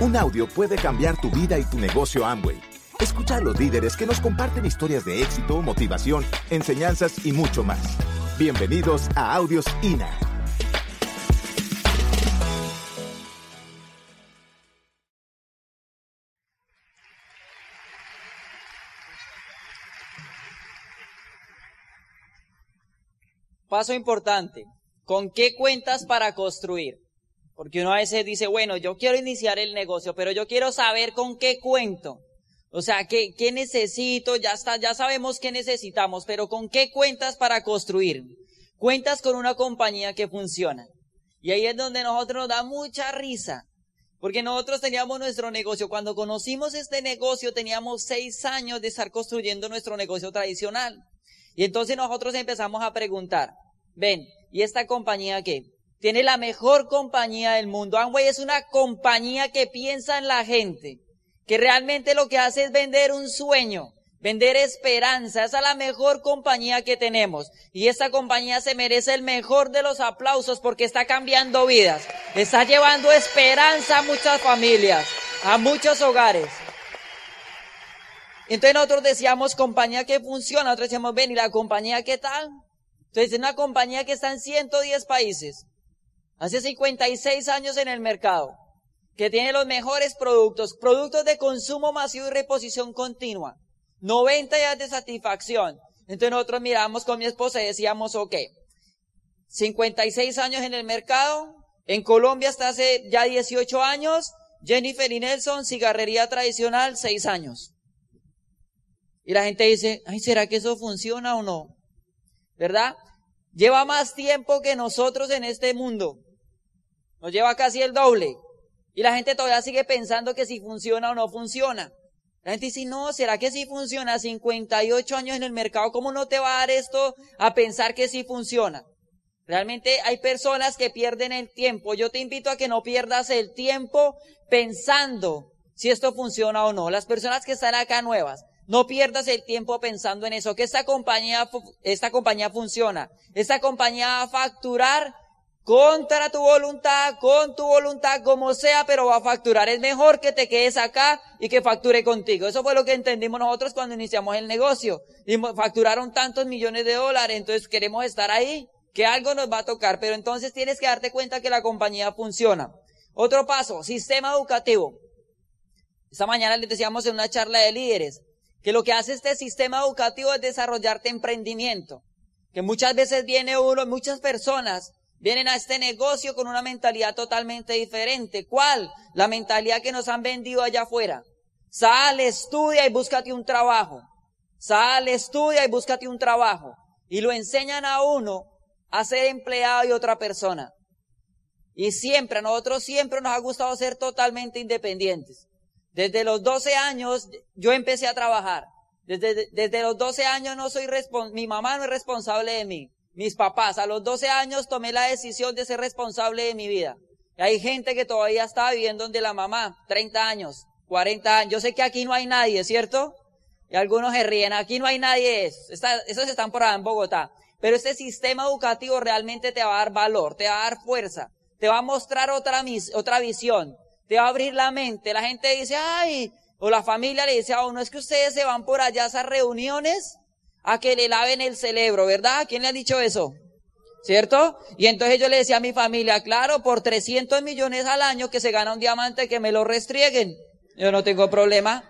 Un audio puede cambiar tu vida y tu negocio Amway. Escucha a los líderes que nos comparten historias de éxito, motivación, enseñanzas y mucho más. Bienvenidos a Audios INA. Paso importante. ¿Con qué cuentas para construir? Porque uno a veces dice, bueno, yo quiero iniciar el negocio, pero yo quiero saber con qué cuento. O sea, ¿qué, qué necesito? Ya está, ya sabemos qué necesitamos, pero ¿con qué cuentas para construir? Cuentas con una compañía que funciona. Y ahí es donde nosotros nos da mucha risa. Porque nosotros teníamos nuestro negocio. Cuando conocimos este negocio teníamos seis años de estar construyendo nuestro negocio tradicional. Y entonces nosotros empezamos a preguntar, ven, ¿y esta compañía qué? Tiene la mejor compañía del mundo. Amway es una compañía que piensa en la gente, que realmente lo que hace es vender un sueño, vender esperanza. Esa es la mejor compañía que tenemos. Y esta compañía se merece el mejor de los aplausos porque está cambiando vidas. Está llevando esperanza a muchas familias, a muchos hogares. Entonces nosotros decíamos compañía que funciona, nosotros decíamos, ven, ¿y la compañía qué tal? Entonces es una compañía que está en 110 países, hace 56 años en el mercado, que tiene los mejores productos, productos de consumo masivo y reposición continua, 90 días de satisfacción. Entonces nosotros miramos con mi esposa y decíamos, ok, 56 años en el mercado, en Colombia hasta hace ya 18 años, Jennifer y Nelson, cigarrería tradicional, 6 años. Y la gente dice, ay, ¿será que eso funciona o no? ¿Verdad? Lleva más tiempo que nosotros en este mundo. Nos lleva casi el doble. Y la gente todavía sigue pensando que si funciona o no funciona. La gente dice, no, ¿será que sí funciona? 58 años en el mercado, ¿cómo no te va a dar esto a pensar que sí funciona? Realmente hay personas que pierden el tiempo. Yo te invito a que no pierdas el tiempo pensando si esto funciona o no. Las personas que están acá nuevas, no pierdas el tiempo pensando en eso, que esta compañía, esta compañía funciona. Esta compañía va a facturar contra tu voluntad, con tu voluntad, como sea, pero va a facturar. Es mejor que te quedes acá y que facture contigo. Eso fue lo que entendimos nosotros cuando iniciamos el negocio. Y facturaron tantos millones de dólares, entonces queremos estar ahí, que algo nos va a tocar, pero entonces tienes que darte cuenta que la compañía funciona. Otro paso, sistema educativo. Esta mañana les decíamos en una charla de líderes, que lo que hace este sistema educativo es desarrollarte emprendimiento. Que muchas veces viene uno, muchas personas vienen a este negocio con una mentalidad totalmente diferente. ¿Cuál? La mentalidad que nos han vendido allá afuera. Sale, estudia y búscate un trabajo. Sale, estudia y búscate un trabajo. Y lo enseñan a uno a ser empleado y otra persona. Y siempre, a nosotros siempre nos ha gustado ser totalmente independientes. Desde los 12 años yo empecé a trabajar. Desde, desde los 12 años no soy mi mamá no es responsable de mí. Mis papás, a los 12 años tomé la decisión de ser responsable de mi vida. Y hay gente que todavía está viviendo donde la mamá, 30 años, 40 años. Yo sé que aquí no hay nadie, ¿cierto? Y algunos se ríen, aquí no hay nadie, esos están por allá en Bogotá. Pero este sistema educativo realmente te va a dar valor, te va a dar fuerza, te va a mostrar otra, otra visión te va a abrir la mente. La gente dice, ay, o la familia le dice a uno, es que ustedes se van por allá a esas reuniones a que le laven el cerebro, ¿verdad? ¿Quién le ha dicho eso? ¿Cierto? Y entonces yo le decía a mi familia, claro, por 300 millones al año que se gana un diamante, que me lo restrieguen. Yo no tengo problema.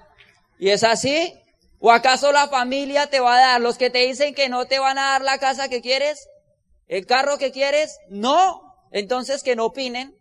¿Y es así? ¿O acaso la familia te va a dar los que te dicen que no te van a dar la casa que quieres? ¿El carro que quieres? No. Entonces que no opinen.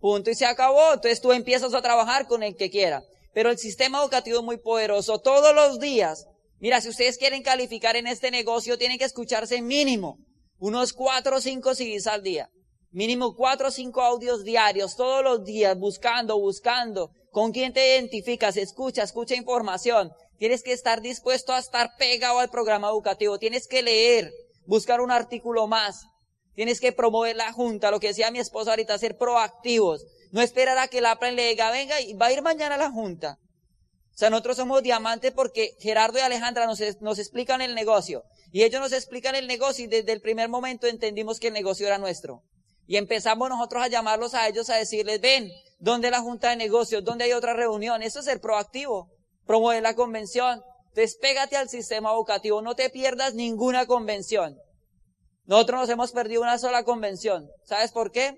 Punto y se acabó. Entonces tú empiezas a trabajar con el que quiera. Pero el sistema educativo es muy poderoso. Todos los días, mira, si ustedes quieren calificar en este negocio, tienen que escucharse mínimo unos cuatro o cinco CDs al día. Mínimo cuatro o cinco audios diarios, todos los días, buscando, buscando. ¿Con quién te identificas? Escucha, escucha información. Tienes que estar dispuesto a estar pegado al programa educativo. Tienes que leer, buscar un artículo más. Tienes que promover la junta, lo que decía mi esposa ahorita, ser proactivos. No esperar a que la plan le diga, venga, y va a ir mañana a la junta. Sea, nosotros somos diamantes porque Gerardo y Alejandra nos, nos explican el negocio. Y ellos nos explican el negocio y desde el primer momento entendimos que el negocio era nuestro. Y empezamos nosotros a llamarlos a ellos a decirles, ven, ¿Dónde la junta de negocios? ¿Dónde hay otra reunión? Eso es ser proactivo. Promover la convención. Despégate al sistema educativo. No te pierdas ninguna convención. Nosotros nos hemos perdido una sola convención. ¿Sabes por qué?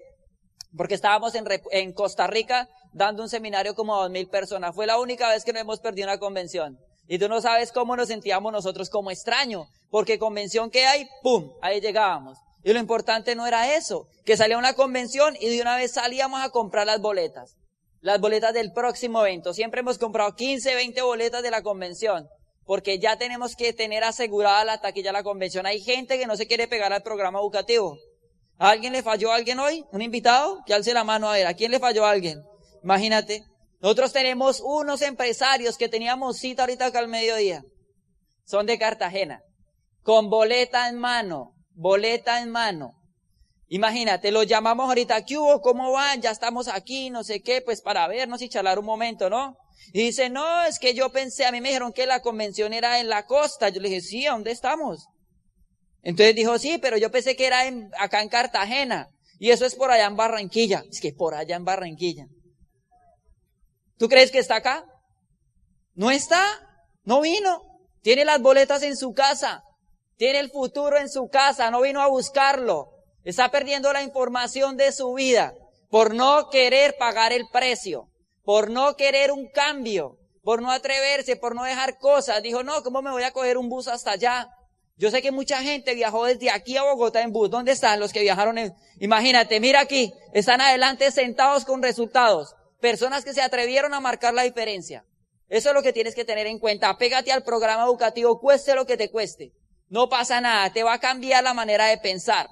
Porque estábamos en, en Costa Rica dando un seminario como a dos mil personas. Fue la única vez que no hemos perdido una convención. Y tú no sabes cómo nos sentíamos nosotros como extraño, porque convención que hay, ¡pum! Ahí llegábamos. Y lo importante no era eso, que salía una convención y de una vez salíamos a comprar las boletas. Las boletas del próximo evento. Siempre hemos comprado 15, 20 boletas de la convención, porque ya tenemos que tener asegurada la taquilla de la convención. Hay gente que no se quiere pegar al programa educativo. ¿A alguien le falló a alguien hoy? ¿Un invitado? Que alce la mano a ver. ¿A quién le falló a alguien? Imagínate. Nosotros tenemos unos empresarios que teníamos cita ahorita acá al mediodía. Son de Cartagena. Con boleta en mano. Boleta en mano. Imagínate, los llamamos ahorita, ¿qué hubo? ¿Cómo van? Ya estamos aquí, no sé qué, pues para vernos y charlar un momento, ¿no? Y dice, no, es que yo pensé, a mí me dijeron que la convención era en la costa. Yo le dije, sí, ¿a dónde estamos? Entonces dijo, sí, pero yo pensé que era en, acá en Cartagena. Y eso es por allá en Barranquilla. Es que por allá en Barranquilla. ¿Tú crees que está acá? No está, no vino. Tiene las boletas en su casa, tiene el futuro en su casa, no vino a buscarlo. Está perdiendo la información de su vida por no querer pagar el precio, por no querer un cambio, por no atreverse, por no dejar cosas. Dijo, no, ¿cómo me voy a coger un bus hasta allá? Yo sé que mucha gente viajó desde aquí a Bogotá en bus. ¿Dónde están los que viajaron en... Imagínate, mira aquí, están adelante sentados con resultados. Personas que se atrevieron a marcar la diferencia. Eso es lo que tienes que tener en cuenta. Apégate al programa educativo, cueste lo que te cueste. No pasa nada, te va a cambiar la manera de pensar.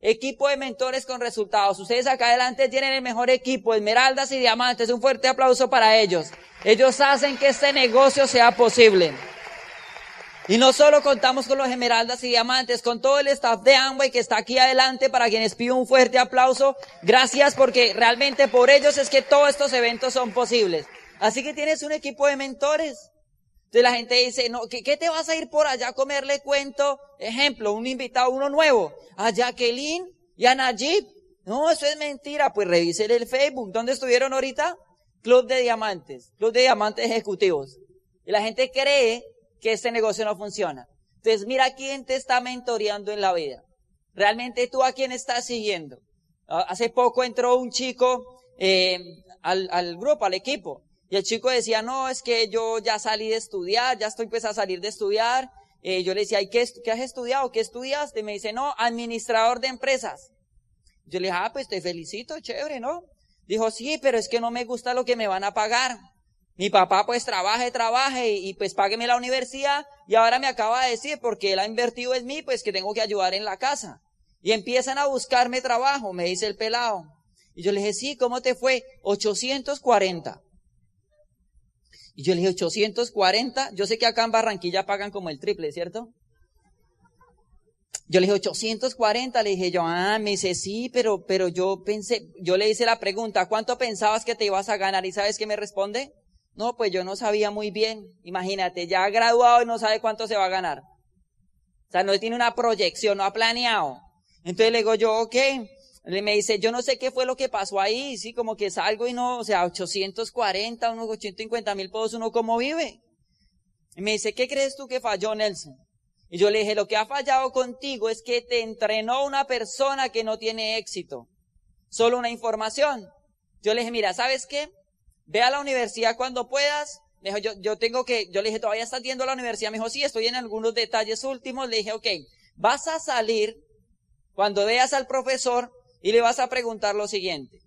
Equipo de mentores con resultados. Ustedes acá adelante tienen el mejor equipo, esmeraldas y diamantes. Un fuerte aplauso para ellos. Ellos hacen que este negocio sea posible. Y no solo contamos con los esmeraldas y diamantes, con todo el staff de Amway que está aquí adelante, para quienes pido un fuerte aplauso. Gracias porque realmente por ellos es que todos estos eventos son posibles. Así que tienes un equipo de mentores. Entonces la gente dice, no, ¿qué, ¿qué, te vas a ir por allá a comerle cuento? Ejemplo, un invitado, uno nuevo, a Jacqueline y a Najib. No, eso es mentira. Pues revisen el Facebook. ¿Dónde estuvieron ahorita? Club de Diamantes. Club de Diamantes Ejecutivos. Y la gente cree que este negocio no funciona. Entonces mira quién te está mentoreando en la vida. Realmente tú a quién estás siguiendo. Ah, hace poco entró un chico eh, al, al grupo, al equipo, y el chico decía, no, es que yo ya salí de estudiar, ya estoy pues a salir de estudiar. Eh, yo le decía, ¿y qué, qué has estudiado? ¿Qué estudiaste? Me dice, no, administrador de empresas. Yo le dije, ah, pues te felicito, chévere, ¿no? Dijo, sí, pero es que no me gusta lo que me van a pagar. Mi papá pues trabaje, trabaje y, pues págueme la universidad y ahora me acaba de decir porque él ha invertido en mí pues que tengo que ayudar en la casa. Y empiezan a buscarme trabajo, me dice el pelado. Y yo le dije, sí, ¿cómo te fue? 840. Y yo le dije, 840, yo sé que acá en Barranquilla pagan como el triple, ¿cierto? Yo le dije, 840, le dije yo, ah, me dice, sí, pero, pero yo pensé, yo le hice la pregunta, ¿cuánto pensabas que te ibas a ganar? ¿Y sabes qué me responde? No, pues yo no sabía muy bien. Imagínate, ya ha graduado y no sabe cuánto se va a ganar. O sea, no tiene una proyección, no ha planeado. Entonces le digo yo, ok. Le me dice, yo no sé qué fue lo que pasó ahí, sí, como que salgo y no, o sea, 840, unos 850 mil pesos, uno cómo vive. Y me dice, ¿qué crees tú que falló, Nelson? Y yo le dije, lo que ha fallado contigo es que te entrenó una persona que no tiene éxito. Solo una información. Yo le dije, mira, ¿sabes qué? Ve a la universidad cuando puedas. Me dijo, yo, yo tengo que, yo le dije, ¿todavía estás yendo a la universidad? Me dijo, sí, estoy en algunos detalles últimos. Le dije, ok, vas a salir cuando veas al profesor y le vas a preguntar lo siguiente.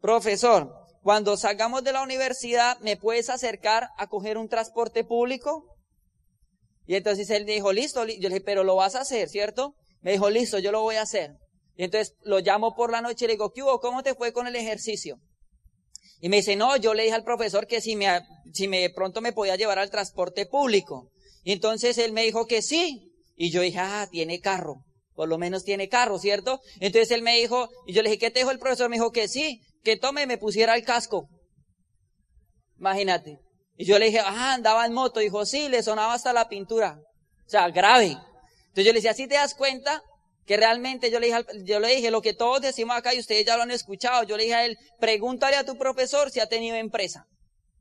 Profesor, cuando salgamos de la universidad, ¿me puedes acercar a coger un transporte público? Y entonces él dijo, listo, yo le dije, pero lo vas a hacer, ¿cierto? Me dijo, listo, yo lo voy a hacer. Y entonces lo llamo por la noche y le digo, ¿qué hubo? ¿Cómo te fue con el ejercicio? Y me dice, no, yo le dije al profesor que si me, si me pronto me podía llevar al transporte público. Y entonces él me dijo que sí. Y yo dije, ah, tiene carro. Por lo menos tiene carro, ¿cierto? Entonces él me dijo, y yo le dije, ¿qué te dijo el profesor? Me dijo que sí, que tome me pusiera el casco. Imagínate. Y yo le dije, ah, andaba en moto. Dijo, sí, le sonaba hasta la pintura. O sea, grave. Entonces yo le decía, ¿sí te das cuenta que realmente yo le, dije, yo le dije lo que todos decimos acá y ustedes ya lo han escuchado. Yo le dije a él, pregúntale a tu profesor si ha tenido empresa.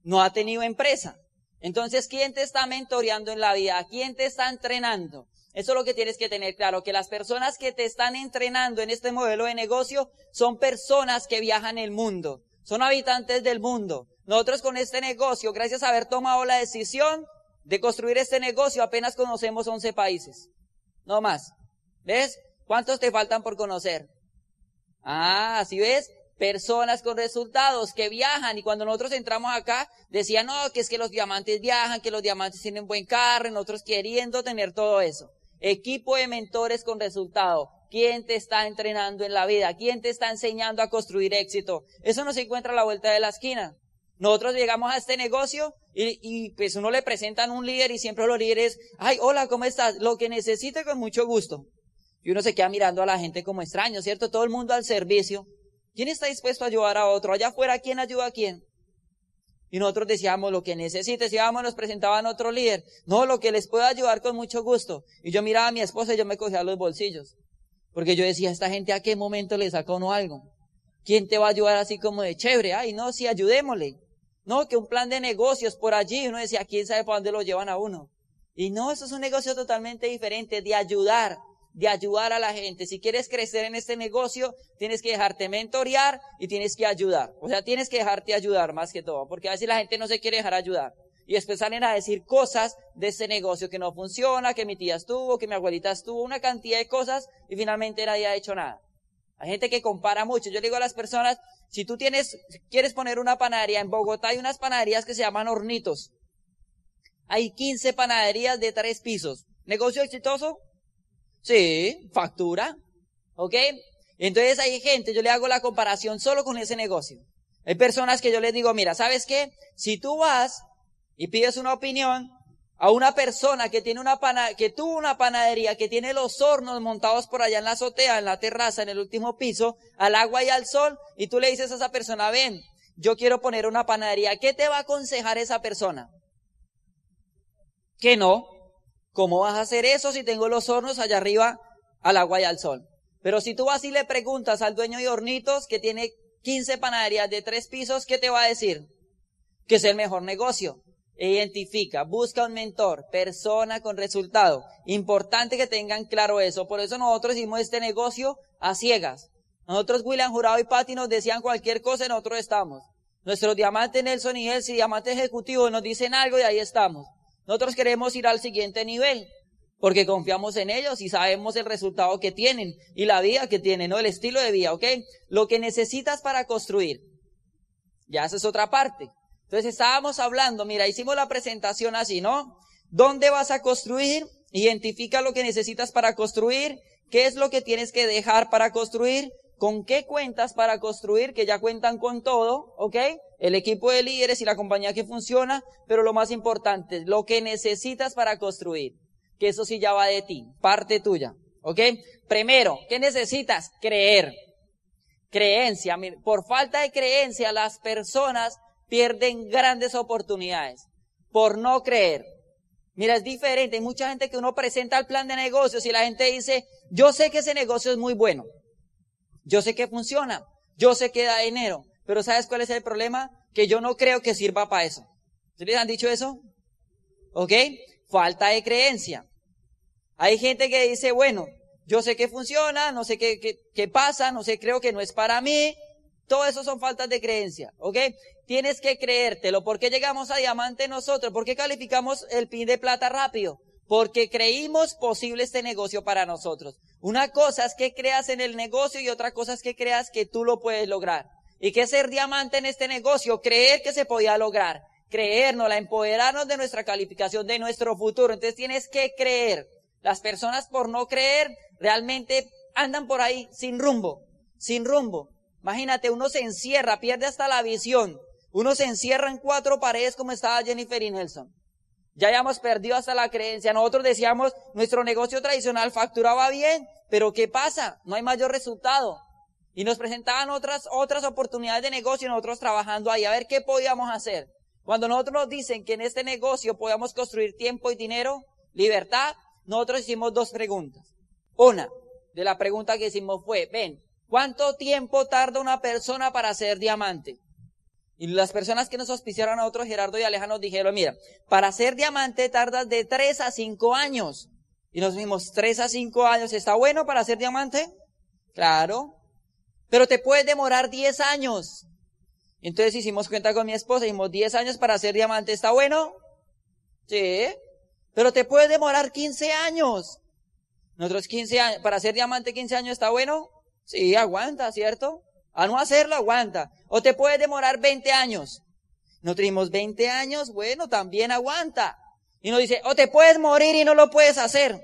No ha tenido empresa. Entonces, ¿quién te está mentoreando en la vida? ¿Quién te está entrenando? Eso es lo que tienes que tener claro, que las personas que te están entrenando en este modelo de negocio son personas que viajan el mundo, son habitantes del mundo. Nosotros con este negocio, gracias a haber tomado la decisión de construir este negocio, apenas conocemos 11 países. No más. ¿Ves? ¿Cuántos te faltan por conocer? Ah, así ves, personas con resultados que viajan y cuando nosotros entramos acá decían, no, que es que los diamantes viajan, que los diamantes tienen buen carro, nosotros queriendo tener todo eso. Equipo de mentores con resultado. ¿Quién te está entrenando en la vida? ¿Quién te está enseñando a construir éxito? Eso no se encuentra a la vuelta de la esquina. Nosotros llegamos a este negocio y, y, pues uno le presentan un líder y siempre los líderes, ay, hola, ¿cómo estás? Lo que necesite con mucho gusto. Y uno se queda mirando a la gente como extraño, ¿cierto? Todo el mundo al servicio. ¿Quién está dispuesto a ayudar a otro? Allá afuera, ¿quién ayuda a quién? Y nosotros decíamos lo que necesites, íbamos, nos presentaban otro líder. No, lo que les puedo ayudar con mucho gusto. Y yo miraba a mi esposa y yo me cogía los bolsillos. Porque yo decía, ¿esta gente a qué momento le sacó uno algo? ¿Quién te va a ayudar así como de chévere? Ay, no, sí, ayudémosle. No, que un plan de negocios por allí. Uno decía, ¿quién sabe para dónde lo llevan a uno? Y no, eso es un negocio totalmente diferente, de ayudar, de ayudar a la gente. Si quieres crecer en este negocio, tienes que dejarte mentorear y tienes que ayudar. O sea, tienes que dejarte ayudar más que todo, porque a veces la gente no se quiere dejar ayudar. Y después salen a decir cosas de este negocio que no funciona, que mi tía estuvo, que mi abuelita estuvo, una cantidad de cosas y finalmente nadie ha hecho nada. Hay gente que compara mucho. Yo le digo a las personas, si tú tienes, quieres poner una panadería en Bogotá, hay unas panaderías que se llaman hornitos. Hay 15 panaderías de tres pisos. ¿Negocio exitoso? Sí, factura. ¿Ok? Entonces hay gente, yo le hago la comparación solo con ese negocio. Hay personas que yo les digo, mira, ¿sabes qué? Si tú vas y pides una opinión a una persona que tiene una pana, que tuvo una panadería, que tiene los hornos montados por allá en la azotea, en la terraza, en el último piso, al agua y al sol, y tú le dices a esa persona, ven, yo quiero poner una panadería, ¿qué te va a aconsejar esa persona? Que no, ¿Cómo vas a hacer eso si tengo los hornos allá arriba al agua y al sol? Pero si tú vas y le preguntas al dueño de hornitos que tiene 15 panaderías de tres pisos, ¿qué te va a decir? Que es el mejor negocio. Identifica, busca un mentor, persona con resultado. Importante que tengan claro eso. Por eso nosotros hicimos este negocio a ciegas. Nosotros, William Jurado y Patti, nos decían cualquier cosa nosotros estamos. Nuestros diamantes Nelson y Elsie, diamantes ejecutivos, nos dicen algo y ahí estamos. Nosotros queremos ir al siguiente nivel porque confiamos en ellos y sabemos el resultado que tienen y la vida que tienen, ¿no? El estilo de vida, ¿ok? Lo que necesitas para construir. Ya esa es otra parte. Entonces estábamos hablando, mira, hicimos la presentación así, ¿no? ¿Dónde vas a construir? Identifica lo que necesitas para construir. ¿Qué es lo que tienes que dejar para construir? ¿Con qué cuentas para construir? Que ya cuentan con todo, ¿ok? el equipo de líderes y la compañía que funciona, pero lo más importante, lo que necesitas para construir, que eso sí ya va de ti, parte tuya, ¿ok? Primero, ¿qué necesitas? Creer. Creencia. Por falta de creencia, las personas pierden grandes oportunidades por no creer. Mira, es diferente. Hay mucha gente que uno presenta el plan de negocios y la gente dice, yo sé que ese negocio es muy bueno. Yo sé que funciona. Yo sé que da dinero. Pero ¿sabes cuál es el problema? Que yo no creo que sirva para eso. ¿Ustedes han dicho eso? ¿Ok? Falta de creencia. Hay gente que dice, bueno, yo sé que funciona, no sé qué, qué, qué pasa, no sé, creo que no es para mí. Todo eso son faltas de creencia, ¿ok? Tienes que creértelo. ¿Por qué llegamos a diamante nosotros? ¿Por qué calificamos el pin de plata rápido? Porque creímos posible este negocio para nosotros. Una cosa es que creas en el negocio y otra cosa es que creas que tú lo puedes lograr. ¿Y qué ser diamante en este negocio? Creer que se podía lograr. Creernos, la empoderarnos de nuestra calificación, de nuestro futuro. Entonces tienes que creer. Las personas por no creer realmente andan por ahí sin rumbo, sin rumbo. Imagínate, uno se encierra, pierde hasta la visión. Uno se encierra en cuatro paredes como estaba Jennifer Nelson. Ya habíamos perdido hasta la creencia. Nosotros decíamos, nuestro negocio tradicional facturaba bien, pero ¿qué pasa? No hay mayor resultado. Y nos presentaban otras, otras oportunidades de negocio nosotros trabajando ahí a ver qué podíamos hacer. Cuando nosotros nos dicen que en este negocio podamos construir tiempo y dinero, libertad, nosotros hicimos dos preguntas. Una, de la pregunta que hicimos fue, ven, ¿cuánto tiempo tarda una persona para ser diamante? Y las personas que nos auspiciaron a otros, Gerardo y Aleja, nos dijeron, mira, para ser diamante tardas de 3 a 5 años. Y nos dijimos, 3 a 5 años, ¿está bueno para ser diamante? Claro. Pero te puede demorar 10 años. Entonces hicimos cuenta con mi esposa, dijimos, 10 años para ser diamante, ¿está bueno? Sí. Pero te puede demorar 15 años. Nosotros 15 años, para ser diamante 15 años, ¿está bueno? Sí, aguanta, ¿cierto? A no hacerlo, aguanta. O te puede demorar 20 años. Nosotros dijimos 20 años, bueno, también aguanta. Y nos dice, o te puedes morir y no lo puedes hacer.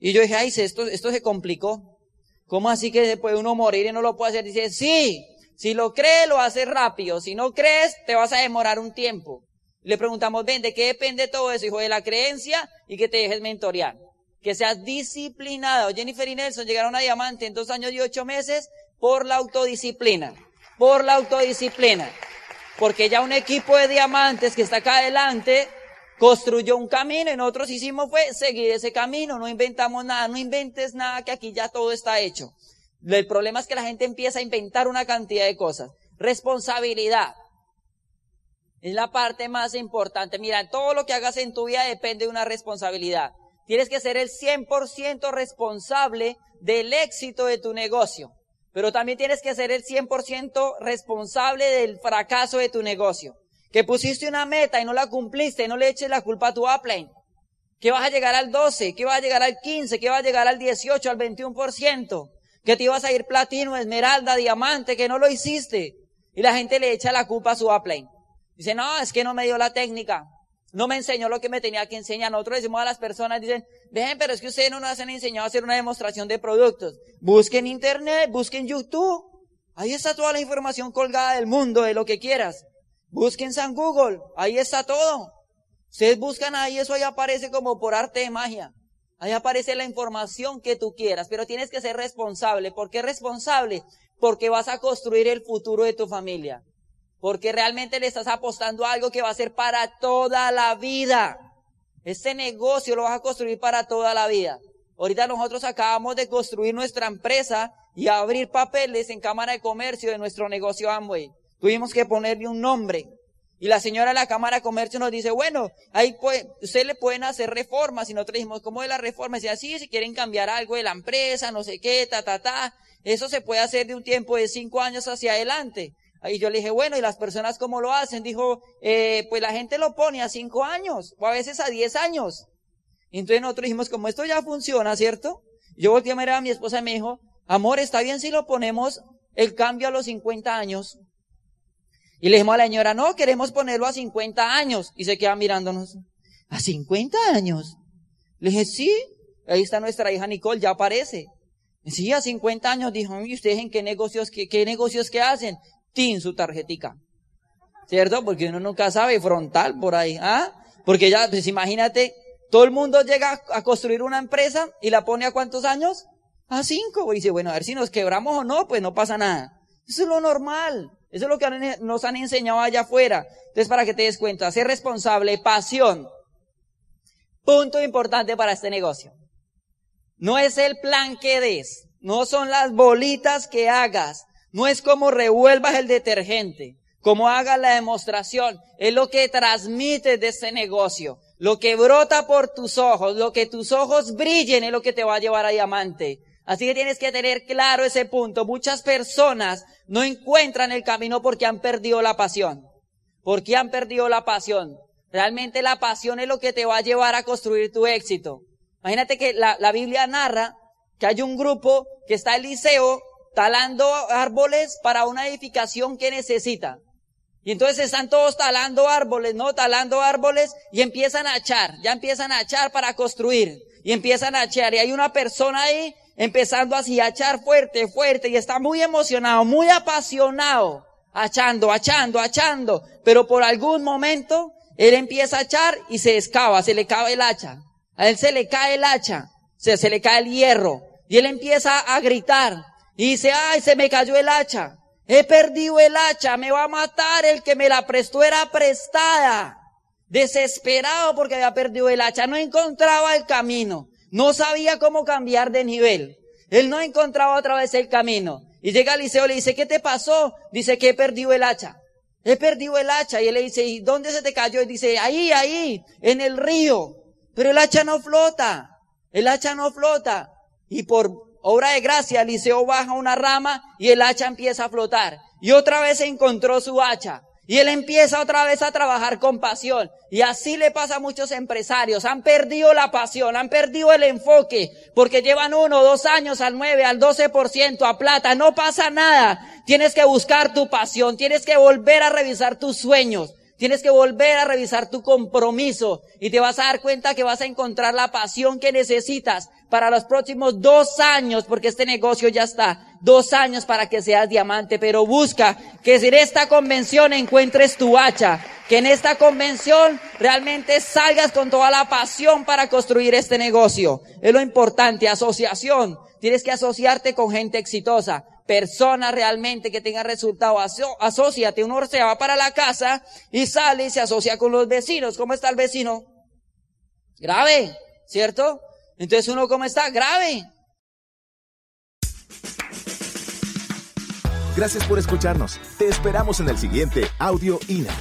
Y yo dije, ay, esto, esto se complicó. ¿Cómo así que puede uno morir y no lo puede hacer? Dice, sí, si lo crees, lo haces rápido. Si no crees, te vas a demorar un tiempo. Le preguntamos, ven, ¿de qué depende todo eso, hijo? De la creencia y que te dejes mentorear. Que seas disciplinado. Jennifer y Nelson llegaron a Diamante en dos años y ocho meses por la autodisciplina, por la autodisciplina. Porque ya un equipo de diamantes que está acá adelante construyó un camino y nosotros hicimos fue seguir ese camino, no inventamos nada, no inventes nada que aquí ya todo está hecho. El problema es que la gente empieza a inventar una cantidad de cosas. Responsabilidad. Es la parte más importante. Mira, todo lo que hagas en tu vida depende de una responsabilidad. Tienes que ser el 100% responsable del éxito de tu negocio. Pero también tienes que ser el 100% responsable del fracaso de tu negocio. Que pusiste una meta y no la cumpliste, no le eches la culpa a tu upline. Que vas a llegar al 12, que vas a llegar al 15, que vas a llegar al 18, al 21%. Que te ibas a ir platino, esmeralda, diamante, que no lo hiciste. Y la gente le echa la culpa a su upline. Dice, no, es que no me dio la técnica. No me enseñó lo que me tenía que enseñar. Nosotros decimos a las personas, dicen, ven, pero es que ustedes no nos han enseñado a hacer una demostración de productos. Busquen internet, busquen YouTube. Ahí está toda la información colgada del mundo, de lo que quieras. Busquen San Google, ahí está todo. Ustedes buscan ahí, eso ahí aparece como por arte de magia. Ahí aparece la información que tú quieras, pero tienes que ser responsable. ¿Por qué responsable? Porque vas a construir el futuro de tu familia. Porque realmente le estás apostando a algo que va a ser para toda la vida. Este negocio lo vas a construir para toda la vida. Ahorita nosotros acabamos de construir nuestra empresa y abrir papeles en Cámara de Comercio de nuestro negocio Amway. Tuvimos que ponerle un nombre. Y la señora de la Cámara de Comercio nos dice, bueno, ahí puede, ustedes le pueden hacer reformas. Y nosotros dijimos, ¿cómo de la reforma? Y decía, sí, si quieren cambiar algo de la empresa, no sé qué, ta, ta, ta. Eso se puede hacer de un tiempo de cinco años hacia adelante. Ahí yo le dije, bueno, ¿y las personas cómo lo hacen? Dijo, eh, pues la gente lo pone a cinco años, o a veces a diez años. Y entonces nosotros dijimos, como esto ya funciona, ¿cierto? Yo volteé a mirar a mi esposa y me dijo, amor, ¿está bien si lo ponemos el cambio a los 50 años? Y le dijimos a la señora, no, queremos ponerlo a 50 años. Y se queda mirándonos. ¿A 50 años? Le dije, sí. Ahí está nuestra hija Nicole, ya aparece. Sí, a 50 años. Dijo, ¿y ustedes en qué negocios, qué, qué negocios que hacen? Tin su tarjetica. ¿Cierto? Porque uno nunca sabe frontal por ahí. ¿Ah? Porque ya, pues imagínate, todo el mundo llega a construir una empresa y la pone a cuántos años? A cinco. Y dice, bueno, a ver si nos quebramos o no, pues no pasa nada. Eso es lo normal. Eso es lo que nos han enseñado allá afuera. Entonces, para que te des cuenta, ser responsable, pasión. Punto importante para este negocio. No es el plan que des. No son las bolitas que hagas. No es como revuelvas el detergente, como hagas la demostración, es lo que transmites de ese negocio. Lo que brota por tus ojos, lo que tus ojos brillen es lo que te va a llevar a diamante. Así que tienes que tener claro ese punto. Muchas personas no encuentran el camino porque han perdido la pasión. Porque han perdido la pasión. Realmente la pasión es lo que te va a llevar a construir tu éxito. Imagínate que la, la Biblia narra que hay un grupo que está Eliseo talando árboles para una edificación que necesita. Y entonces están todos talando árboles, ¿no? Talando árboles y empiezan a echar, ya empiezan a echar para construir. Y empiezan a echar. Y hay una persona ahí empezando así a echar fuerte, fuerte y está muy emocionado, muy apasionado, achando, achando, achando. Pero por algún momento él empieza a echar y se escava, se le cae el hacha. A él se le cae el hacha, se, se le cae el hierro. Y él empieza a gritar, y dice, ay, se me cayó el hacha. He perdido el hacha, me va a matar. El que me la prestó era prestada. Desesperado porque había perdido el hacha. No encontraba el camino. No sabía cómo cambiar de nivel. Él no encontraba otra vez el camino. Y llega Eliseo y le dice, ¿qué te pasó? Dice que he perdido el hacha. He perdido el hacha. Y él le dice, ¿y dónde se te cayó? Y dice, ahí, ahí, en el río. Pero el hacha no flota. El hacha no flota. Y por obra de gracia, Eliseo baja una rama y el hacha empieza a flotar. Y otra vez encontró su hacha. Y él empieza otra vez a trabajar con pasión. Y así le pasa a muchos empresarios. Han perdido la pasión, han perdido el enfoque, porque llevan uno, dos años al nueve, al doce por ciento, a plata. No pasa nada. Tienes que buscar tu pasión, tienes que volver a revisar tus sueños. Tienes que volver a revisar tu compromiso y te vas a dar cuenta que vas a encontrar la pasión que necesitas para los próximos dos años, porque este negocio ya está, dos años para que seas diamante, pero busca que en esta convención encuentres tu hacha, que en esta convención realmente salgas con toda la pasión para construir este negocio. Es lo importante, asociación. Tienes que asociarte con gente exitosa persona realmente que tenga resultado, asóciate, uno se va para la casa y sale y se asocia con los vecinos. ¿Cómo está el vecino? Grave, ¿cierto? Entonces uno cómo está? Grave. Gracias por escucharnos. Te esperamos en el siguiente Audio INA.